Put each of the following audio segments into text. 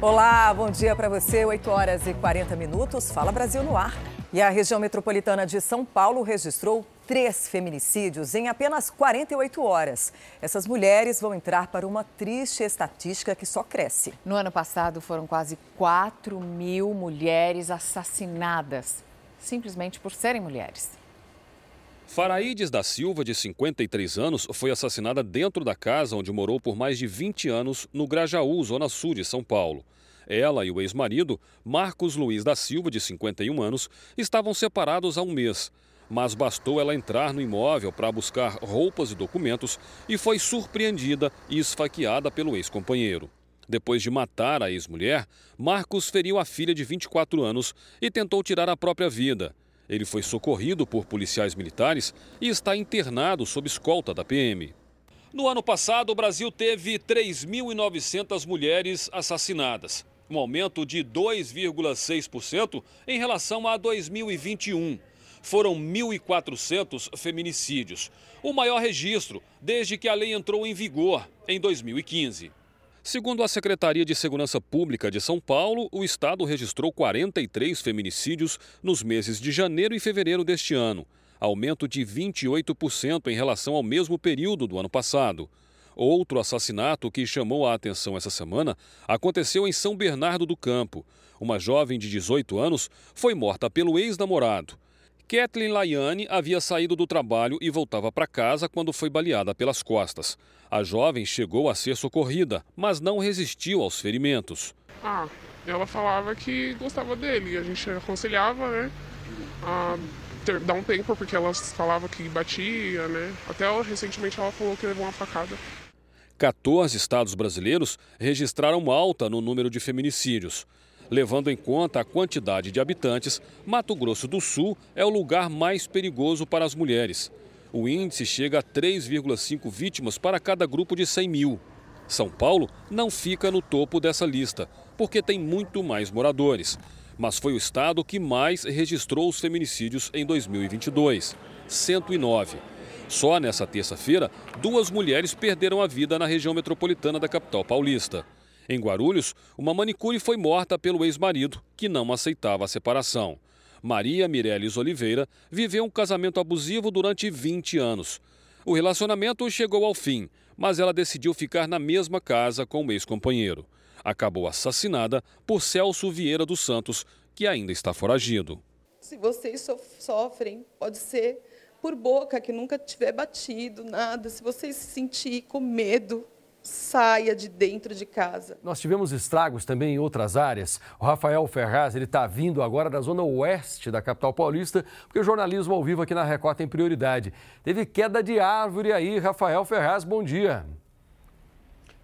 Olá, bom dia para você. 8 horas e 40 minutos. Fala Brasil no ar. E a região metropolitana de São Paulo registrou três feminicídios em apenas 48 horas. Essas mulheres vão entrar para uma triste estatística que só cresce. No ano passado, foram quase 4 mil mulheres assassinadas, simplesmente por serem mulheres. Faraídes da Silva, de 53 anos, foi assassinada dentro da casa onde morou por mais de 20 anos, no Grajaú, zona sul de São Paulo. Ela e o ex-marido, Marcos Luiz da Silva, de 51 anos, estavam separados há um mês. Mas bastou ela entrar no imóvel para buscar roupas e documentos e foi surpreendida e esfaqueada pelo ex-companheiro. Depois de matar a ex-mulher, Marcos feriu a filha de 24 anos e tentou tirar a própria vida. Ele foi socorrido por policiais militares e está internado sob escolta da PM. No ano passado, o Brasil teve 3.900 mulheres assassinadas, um aumento de 2,6% em relação a 2021 foram 1.400 feminicídios, o maior registro desde que a lei entrou em vigor em 2015. Segundo a Secretaria de Segurança Pública de São Paulo, o estado registrou 43 feminicídios nos meses de janeiro e fevereiro deste ano, aumento de 28% em relação ao mesmo período do ano passado. Outro assassinato que chamou a atenção essa semana aconteceu em São Bernardo do Campo. Uma jovem de 18 anos foi morta pelo ex-namorado. Kathleen Laiane havia saído do trabalho e voltava para casa quando foi baleada pelas costas. A jovem chegou a ser socorrida, mas não resistiu aos ferimentos. Ah, ela falava que gostava dele, a gente aconselhava, né? A ter, dar um tempo, porque ela falava que batia, né? Até ela, recentemente ela falou que levou uma facada. 14 estados brasileiros registraram alta no número de feminicídios. Levando em conta a quantidade de habitantes, Mato Grosso do Sul é o lugar mais perigoso para as mulheres. O índice chega a 3,5 vítimas para cada grupo de 100 mil. São Paulo não fica no topo dessa lista, porque tem muito mais moradores. Mas foi o estado que mais registrou os feminicídios em 2022 109. Só nessa terça-feira, duas mulheres perderam a vida na região metropolitana da capital paulista. Em Guarulhos, uma manicure foi morta pelo ex-marido, que não aceitava a separação. Maria Mireles Oliveira viveu um casamento abusivo durante 20 anos. O relacionamento chegou ao fim, mas ela decidiu ficar na mesma casa com o ex-companheiro. Acabou assassinada por Celso Vieira dos Santos, que ainda está foragido. Se vocês sofrem, pode ser por boca que nunca tiver batido, nada. Se vocês se sentir com medo, saia de dentro de casa. Nós tivemos estragos também em outras áreas. O Rafael Ferraz ele está vindo agora da zona oeste da capital paulista, porque o jornalismo ao vivo aqui na Record tem prioridade. Teve queda de árvore aí, Rafael Ferraz, bom dia.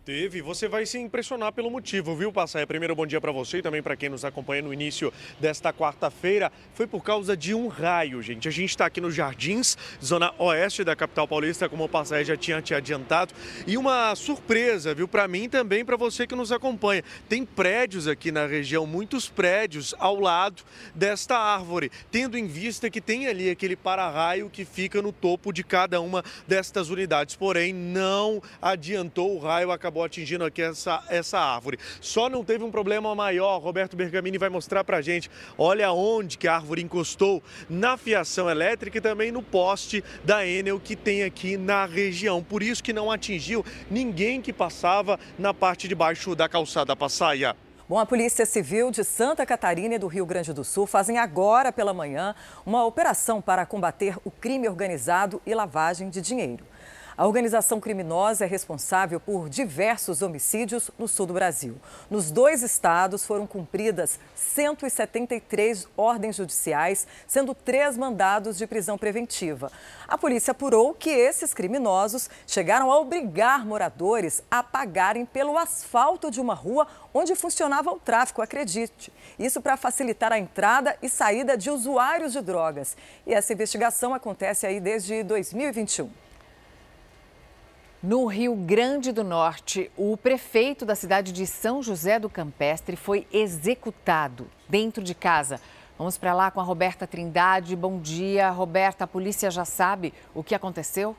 Teve, você vai se impressionar pelo motivo, viu, Passaia? Primeiro, bom dia para você e também para quem nos acompanha no início desta quarta-feira. Foi por causa de um raio, gente. A gente está aqui nos Jardins, zona oeste da capital paulista, como o Passaia já tinha te adiantado. E uma surpresa, viu, para mim também para você que nos acompanha. Tem prédios aqui na região, muitos prédios ao lado desta árvore, tendo em vista que tem ali aquele para-raio que fica no topo de cada uma destas unidades. Porém, não adiantou o raio acabar acabou atingindo aqui essa, essa árvore. Só não teve um problema maior, Roberto Bergamini vai mostrar pra gente. Olha onde que a árvore encostou na fiação elétrica e também no poste da Enel que tem aqui na região. Por isso que não atingiu ninguém que passava na parte de baixo da calçada Passaia. Bom, a Polícia Civil de Santa Catarina e do Rio Grande do Sul fazem agora pela manhã uma operação para combater o crime organizado e lavagem de dinheiro. A organização criminosa é responsável por diversos homicídios no sul do Brasil. Nos dois estados foram cumpridas 173 ordens judiciais, sendo três mandados de prisão preventiva. A polícia apurou que esses criminosos chegaram a obrigar moradores a pagarem pelo asfalto de uma rua onde funcionava o tráfico, acredite. Isso para facilitar a entrada e saída de usuários de drogas. E essa investigação acontece aí desde 2021. No Rio Grande do Norte, o prefeito da cidade de São José do Campestre foi executado dentro de casa. Vamos para lá com a Roberta Trindade. Bom dia, Roberta. A polícia já sabe o que aconteceu?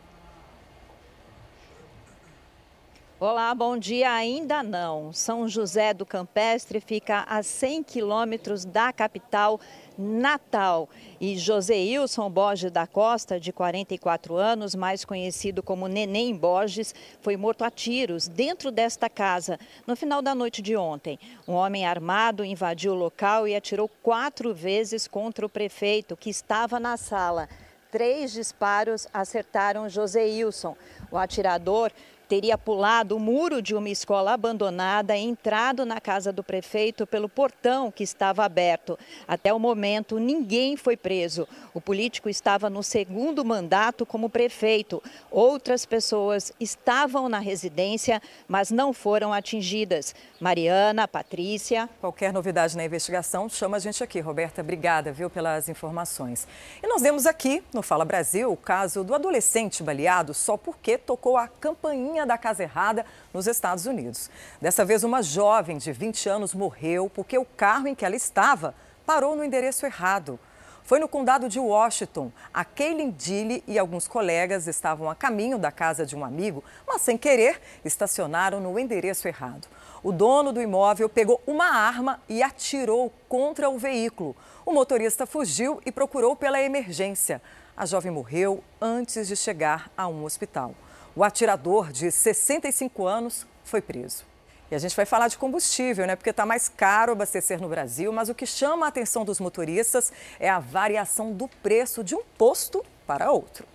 Olá, bom dia. Ainda não. São José do Campestre fica a 100 quilômetros da capital Natal. E Joseilson Borges da Costa, de 44 anos, mais conhecido como Neném Borges, foi morto a tiros dentro desta casa no final da noite de ontem. Um homem armado invadiu o local e atirou quatro vezes contra o prefeito, que estava na sala. Três disparos acertaram Joseilson. O atirador teria pulado o muro de uma escola abandonada e entrado na casa do prefeito pelo portão que estava aberto. Até o momento, ninguém foi preso. O político estava no segundo mandato como prefeito. Outras pessoas estavam na residência, mas não foram atingidas. Mariana, Patrícia. Qualquer novidade na investigação, chama a gente aqui. Roberta, obrigada, viu, pelas informações. E nós vemos aqui, no Fala Brasil, o caso do adolescente baleado só porque tocou a campainha da casa errada nos Estados Unidos. Dessa vez, uma jovem de 20 anos morreu porque o carro em que ela estava parou no endereço errado. Foi no condado de Washington. A Kaylin Dille e alguns colegas estavam a caminho da casa de um amigo, mas sem querer estacionaram no endereço errado. O dono do imóvel pegou uma arma e atirou contra o veículo. O motorista fugiu e procurou pela emergência. A jovem morreu antes de chegar a um hospital. O atirador, de 65 anos, foi preso. E a gente vai falar de combustível, né? Porque está mais caro abastecer no Brasil, mas o que chama a atenção dos motoristas é a variação do preço de um posto para outro.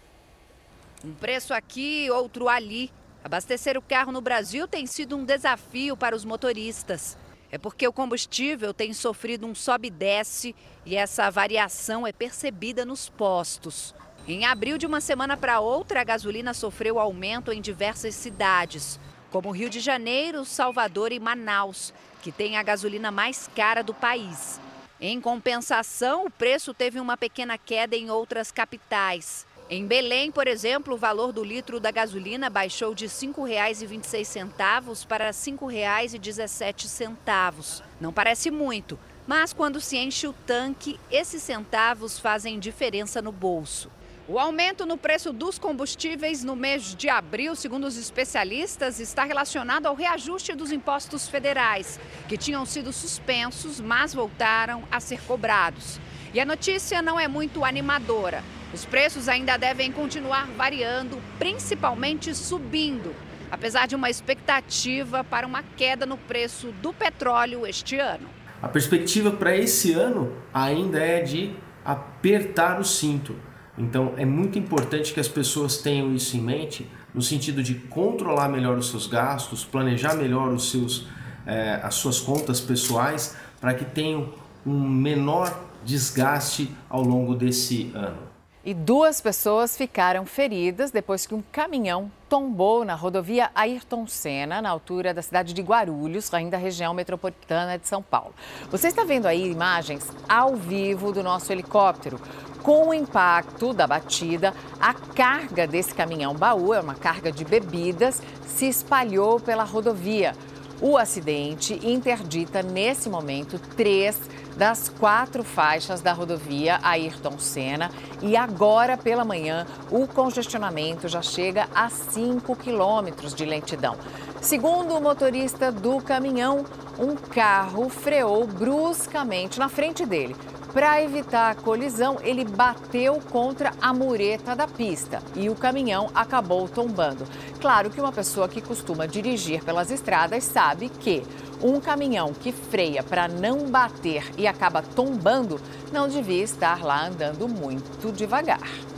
Um preço aqui, outro ali. Abastecer o carro no Brasil tem sido um desafio para os motoristas. É porque o combustível tem sofrido um sobe e desce e essa variação é percebida nos postos. Em abril, de uma semana para outra, a gasolina sofreu aumento em diversas cidades, como Rio de Janeiro, Salvador e Manaus, que tem a gasolina mais cara do país. Em compensação, o preço teve uma pequena queda em outras capitais. Em Belém, por exemplo, o valor do litro da gasolina baixou de R$ 5,26 para R$ 5,17. Não parece muito, mas quando se enche o tanque, esses centavos fazem diferença no bolso. O aumento no preço dos combustíveis no mês de abril, segundo os especialistas, está relacionado ao reajuste dos impostos federais, que tinham sido suspensos, mas voltaram a ser cobrados. E a notícia não é muito animadora. Os preços ainda devem continuar variando, principalmente subindo, apesar de uma expectativa para uma queda no preço do petróleo este ano. A perspectiva para esse ano ainda é de apertar o cinto então é muito importante que as pessoas tenham isso em mente, no sentido de controlar melhor os seus gastos, planejar melhor os seus, eh, as suas contas pessoais, para que tenham um menor desgaste ao longo desse ano. E duas pessoas ficaram feridas depois que um caminhão tombou na rodovia Ayrton Senna, na altura da cidade de Guarulhos, ainda região metropolitana de São Paulo. Você está vendo aí imagens ao vivo do nosso helicóptero. Com o impacto da batida, a carga desse caminhão baú, é uma carga de bebidas, se espalhou pela rodovia. O acidente interdita, nesse momento, três das quatro faixas da rodovia Ayrton Senna e agora pela manhã o congestionamento já chega a 5 quilômetros de lentidão. Segundo o motorista do caminhão, um carro freou bruscamente na frente dele. Para evitar a colisão, ele bateu contra a mureta da pista e o caminhão acabou tombando. Claro que uma pessoa que costuma dirigir pelas estradas sabe que um caminhão que freia para não bater e acaba tombando não devia estar lá andando muito devagar.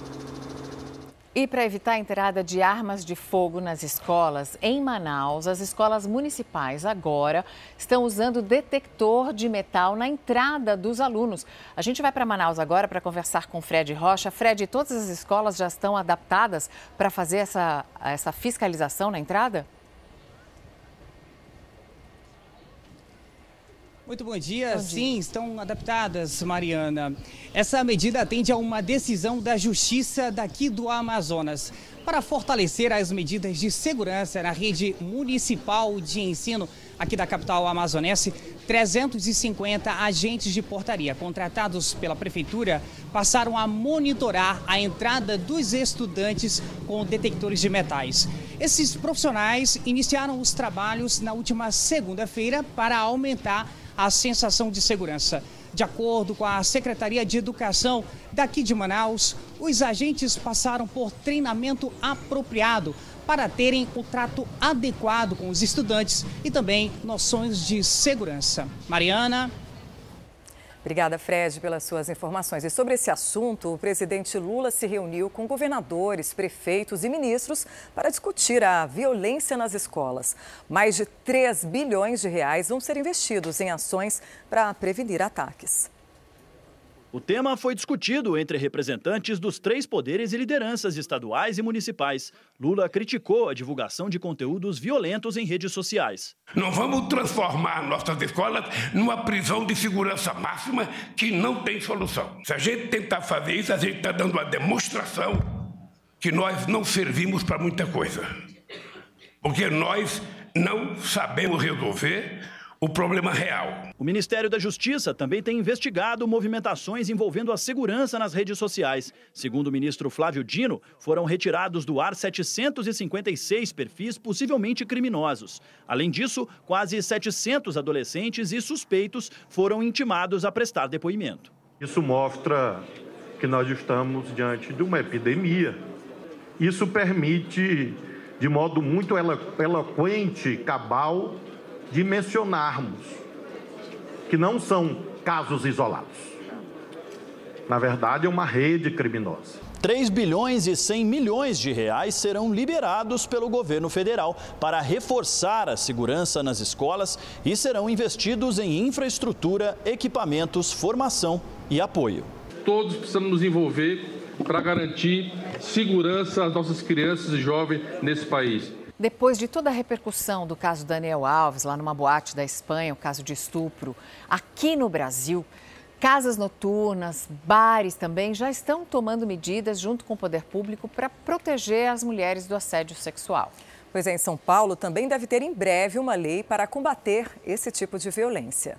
E para evitar a entrada de armas de fogo nas escolas, em Manaus, as escolas municipais agora estão usando detector de metal na entrada dos alunos. A gente vai para Manaus agora para conversar com Fred Rocha. Fred, todas as escolas já estão adaptadas para fazer essa, essa fiscalização na entrada? Muito bom dia. bom dia. Sim, estão adaptadas, Mariana. Essa medida atende a uma decisão da Justiça daqui do Amazonas. para fortalecer as medidas de segurança na rede municipal de ensino aqui da capital amazonense, 350 agentes de portaria contratados pela prefeitura passaram a monitorar a entrada dos estudantes com detectores de metais. Esses profissionais iniciaram os trabalhos na última segunda-feira para aumentar a sensação de segurança. De acordo com a Secretaria de Educação daqui de Manaus, os agentes passaram por treinamento apropriado para terem o trato adequado com os estudantes e também noções de segurança. Mariana. Obrigada, Fred, pelas suas informações. E sobre esse assunto, o presidente Lula se reuniu com governadores, prefeitos e ministros para discutir a violência nas escolas. Mais de 3 bilhões de reais vão ser investidos em ações para prevenir ataques. O tema foi discutido entre representantes dos três poderes e lideranças estaduais e municipais. Lula criticou a divulgação de conteúdos violentos em redes sociais. Não vamos transformar nossas escolas numa prisão de segurança máxima que não tem solução. Se a gente tentar fazer isso, a gente está dando uma demonstração que nós não servimos para muita coisa. Porque nós não sabemos resolver o problema real. O Ministério da Justiça também tem investigado movimentações envolvendo a segurança nas redes sociais. Segundo o ministro Flávio Dino, foram retirados do ar 756 perfis possivelmente criminosos. Além disso, quase 700 adolescentes e suspeitos foram intimados a prestar depoimento. Isso mostra que nós estamos diante de uma epidemia. Isso permite, de modo muito eloquente, cabal, dimensionarmos que não são casos isolados. Na verdade, é uma rede criminosa. 3 bilhões e 100 milhões de reais serão liberados pelo governo federal para reforçar a segurança nas escolas e serão investidos em infraestrutura, equipamentos, formação e apoio. Todos precisamos nos envolver para garantir segurança às nossas crianças e jovens nesse país. Depois de toda a repercussão do caso Daniel Alves, lá numa boate da Espanha, o caso de estupro, aqui no Brasil, casas noturnas, bares também já estão tomando medidas junto com o poder público para proteger as mulheres do assédio sexual. Pois é, em São Paulo também deve ter em breve uma lei para combater esse tipo de violência.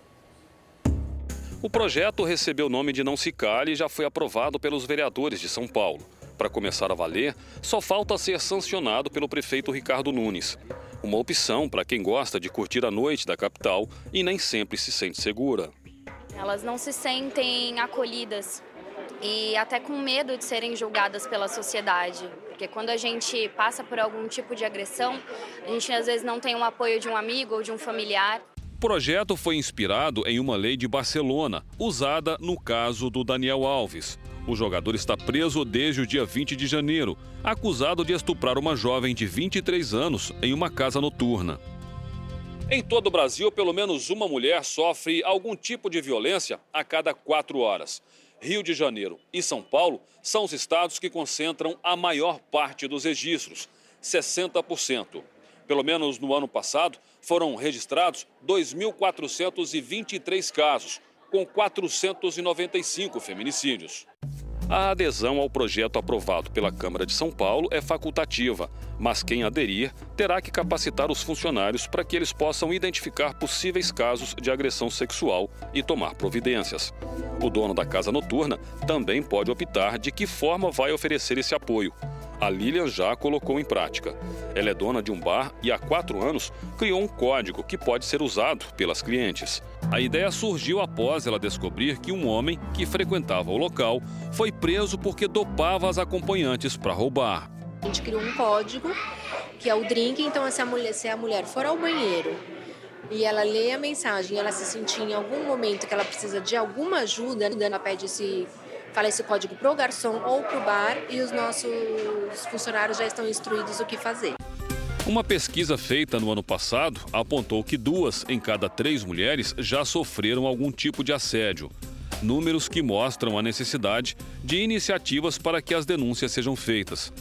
O projeto recebeu o nome de Não Se Cale e já foi aprovado pelos vereadores de São Paulo para começar a valer, só falta ser sancionado pelo prefeito Ricardo Nunes. Uma opção para quem gosta de curtir a noite da capital e nem sempre se sente segura. Elas não se sentem acolhidas e até com medo de serem julgadas pela sociedade. Porque quando a gente passa por algum tipo de agressão, a gente às vezes não tem o apoio de um amigo ou de um familiar. O projeto foi inspirado em uma lei de Barcelona, usada no caso do Daniel Alves. O jogador está preso desde o dia 20 de janeiro, acusado de estuprar uma jovem de 23 anos em uma casa noturna. Em todo o Brasil, pelo menos uma mulher sofre algum tipo de violência a cada quatro horas. Rio de Janeiro e São Paulo são os estados que concentram a maior parte dos registros, 60%. Pelo menos no ano passado, foram registrados 2.423 casos, com 495 feminicídios. A adesão ao projeto aprovado pela Câmara de São Paulo é facultativa, mas quem aderir terá que capacitar os funcionários para que eles possam identificar possíveis casos de agressão sexual e tomar providências. O dono da casa noturna também pode optar de que forma vai oferecer esse apoio a Lilian já colocou em prática. Ela é dona de um bar e há quatro anos criou um código que pode ser usado pelas clientes. A ideia surgiu após ela descobrir que um homem que frequentava o local foi preso porque dopava as acompanhantes para roubar. A gente criou um código que é o drink, então se a mulher, se a mulher for ao banheiro e ela lê a mensagem, ela se sentir em algum momento que ela precisa de alguma ajuda, ela pede esse fala esse código para o garçom ou para o bar e os nossos funcionários já estão instruídos o que fazer. Uma pesquisa feita no ano passado apontou que duas em cada três mulheres já sofreram algum tipo de assédio. Números que mostram a necessidade de iniciativas para que as denúncias sejam feitas.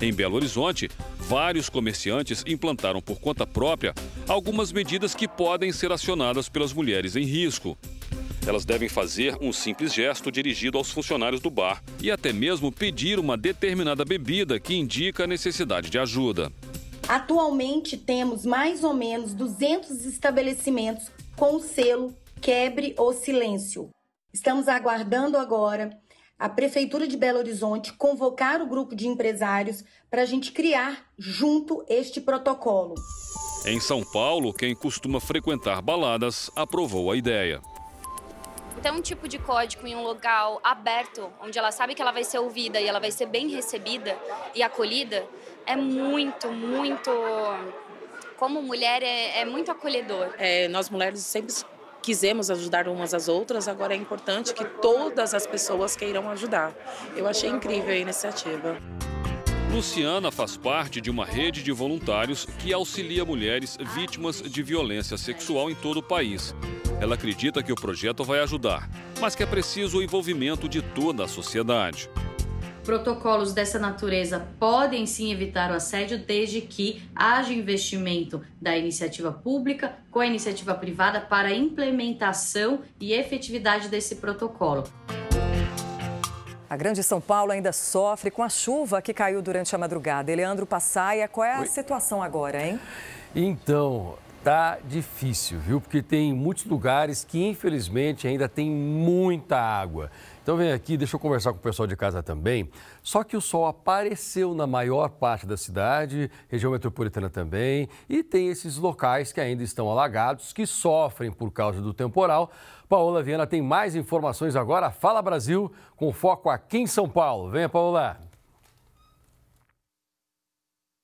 Em Belo Horizonte, vários comerciantes implantaram por conta própria algumas medidas que podem ser acionadas pelas mulheres em risco. Elas devem fazer um simples gesto dirigido aos funcionários do bar e até mesmo pedir uma determinada bebida que indica a necessidade de ajuda. Atualmente temos mais ou menos 200 estabelecimentos com o selo Quebre o Silêncio. Estamos aguardando agora a Prefeitura de Belo Horizonte convocar o grupo de empresários para a gente criar junto este protocolo. Em São Paulo, quem costuma frequentar baladas aprovou a ideia. Ter um tipo de código em um local aberto, onde ela sabe que ela vai ser ouvida e ela vai ser bem recebida e acolhida, é muito, muito. Como mulher, é, é muito acolhedor. É, nós mulheres sempre quisemos ajudar umas às outras, agora é importante que todas as pessoas queiram ajudar. Eu achei incrível a iniciativa. Luciana faz parte de uma rede de voluntários que auxilia mulheres vítimas de violência sexual em todo o país. Ela acredita que o projeto vai ajudar, mas que é preciso o envolvimento de toda a sociedade. Protocolos dessa natureza podem sim evitar o assédio desde que haja investimento da iniciativa pública com a iniciativa privada para a implementação e efetividade desse protocolo. A Grande São Paulo ainda sofre com a chuva que caiu durante a madrugada. Eleandro Passaia, qual é a Oi. situação agora, hein? Então, tá difícil, viu? Porque tem muitos lugares que infelizmente ainda tem muita água. Então vem aqui, deixa eu conversar com o pessoal de casa também. Só que o sol apareceu na maior parte da cidade, região metropolitana também, e tem esses locais que ainda estão alagados, que sofrem por causa do temporal. Paola Viana tem mais informações agora. Fala Brasil, com foco aqui em São Paulo. Venha, Paola.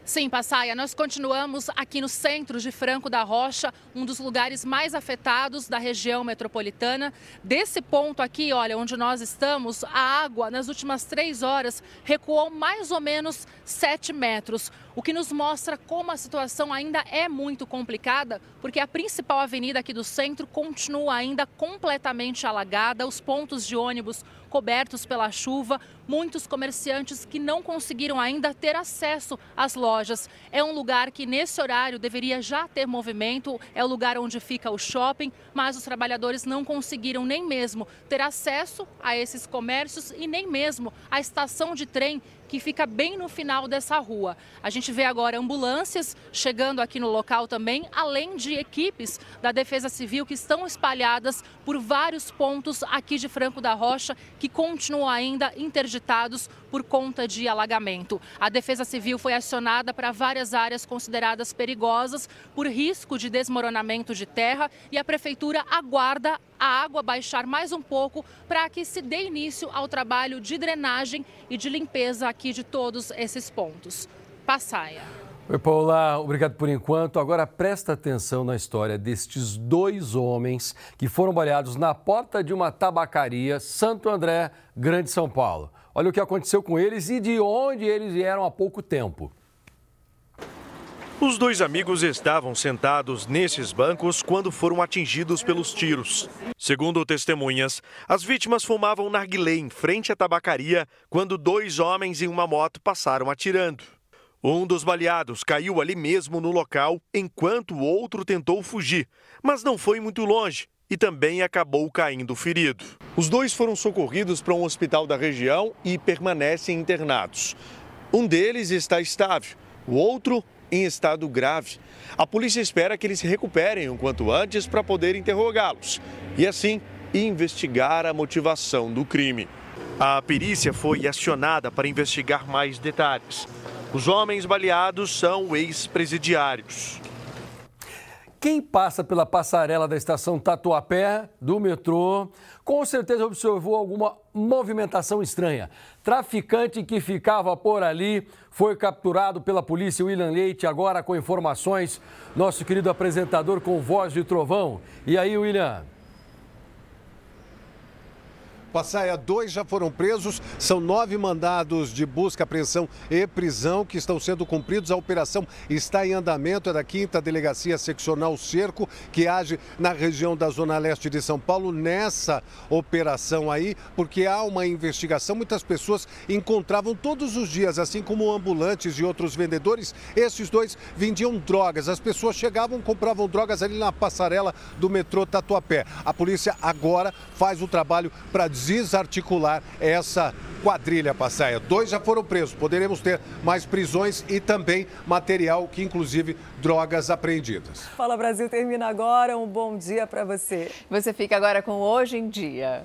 Sim, Passaia, nós continuamos aqui no centro de Franco da Rocha, um dos lugares mais afetados da região metropolitana. Desse ponto aqui, olha, onde nós estamos, a água nas últimas três horas recuou mais ou menos sete metros, o que nos mostra como a situação ainda é muito complicada, porque a principal avenida aqui do centro continua ainda completamente alagada, os pontos de ônibus cobertos pela chuva, muitos comerciantes que não conseguiram ainda ter acesso às lojas. É um lugar que nesse horário deveria já ter movimento, é o lugar onde fica o shopping, mas os trabalhadores não conseguiram nem mesmo ter acesso a esses comércios e nem mesmo à estação de trem que fica bem no final dessa rua. A gente vê agora ambulâncias chegando aqui no local também, além de equipes da Defesa Civil que estão espalhadas por vários pontos aqui de Franco da Rocha, que continuam ainda interditados por conta de alagamento. A Defesa Civil foi acionada para várias áreas consideradas perigosas por risco de desmoronamento de terra e a Prefeitura aguarda a água baixar mais um pouco para que se dê início ao trabalho de drenagem e de limpeza aqui de todos esses pontos. Passaia. Oi, Paula, obrigado por enquanto. Agora presta atenção na história destes dois homens que foram baleados na porta de uma tabacaria, Santo André, Grande São Paulo. Olha o que aconteceu com eles e de onde eles vieram há pouco tempo. Os dois amigos estavam sentados nesses bancos quando foram atingidos pelos tiros. Segundo testemunhas, as vítimas fumavam narguilé em frente à tabacaria quando dois homens em uma moto passaram atirando. Um dos baleados caiu ali mesmo no local, enquanto o outro tentou fugir, mas não foi muito longe e também acabou caindo ferido. Os dois foram socorridos para um hospital da região e permanecem internados. Um deles está estável, o outro em estado grave. A polícia espera que eles se recuperem o quanto antes para poder interrogá-los e, assim, investigar a motivação do crime. A perícia foi acionada para investigar mais detalhes. Os homens baleados são ex-presidiários. Quem passa pela passarela da estação Tatuapé do metrô, com certeza observou alguma movimentação estranha. Traficante que ficava por ali foi capturado pela polícia William Leite, agora com informações, nosso querido apresentador com voz de trovão. E aí, William? Passaia, dois já foram presos, são nove mandados de busca, apreensão e prisão que estão sendo cumpridos. A operação está em andamento, é da 5 Delegacia Seccional Cerco, que age na região da Zona Leste de São Paulo, nessa operação aí, porque há uma investigação. Muitas pessoas encontravam todos os dias, assim como ambulantes e outros vendedores, esses dois vendiam drogas. As pessoas chegavam, compravam drogas ali na passarela do metrô Tatuapé. A polícia agora faz o trabalho para desarticular essa quadrilha passaia. Dois já foram presos, poderemos ter mais prisões e também material, que inclusive drogas apreendidas. Fala Brasil termina agora, um bom dia para você. Você fica agora com Hoje em Dia.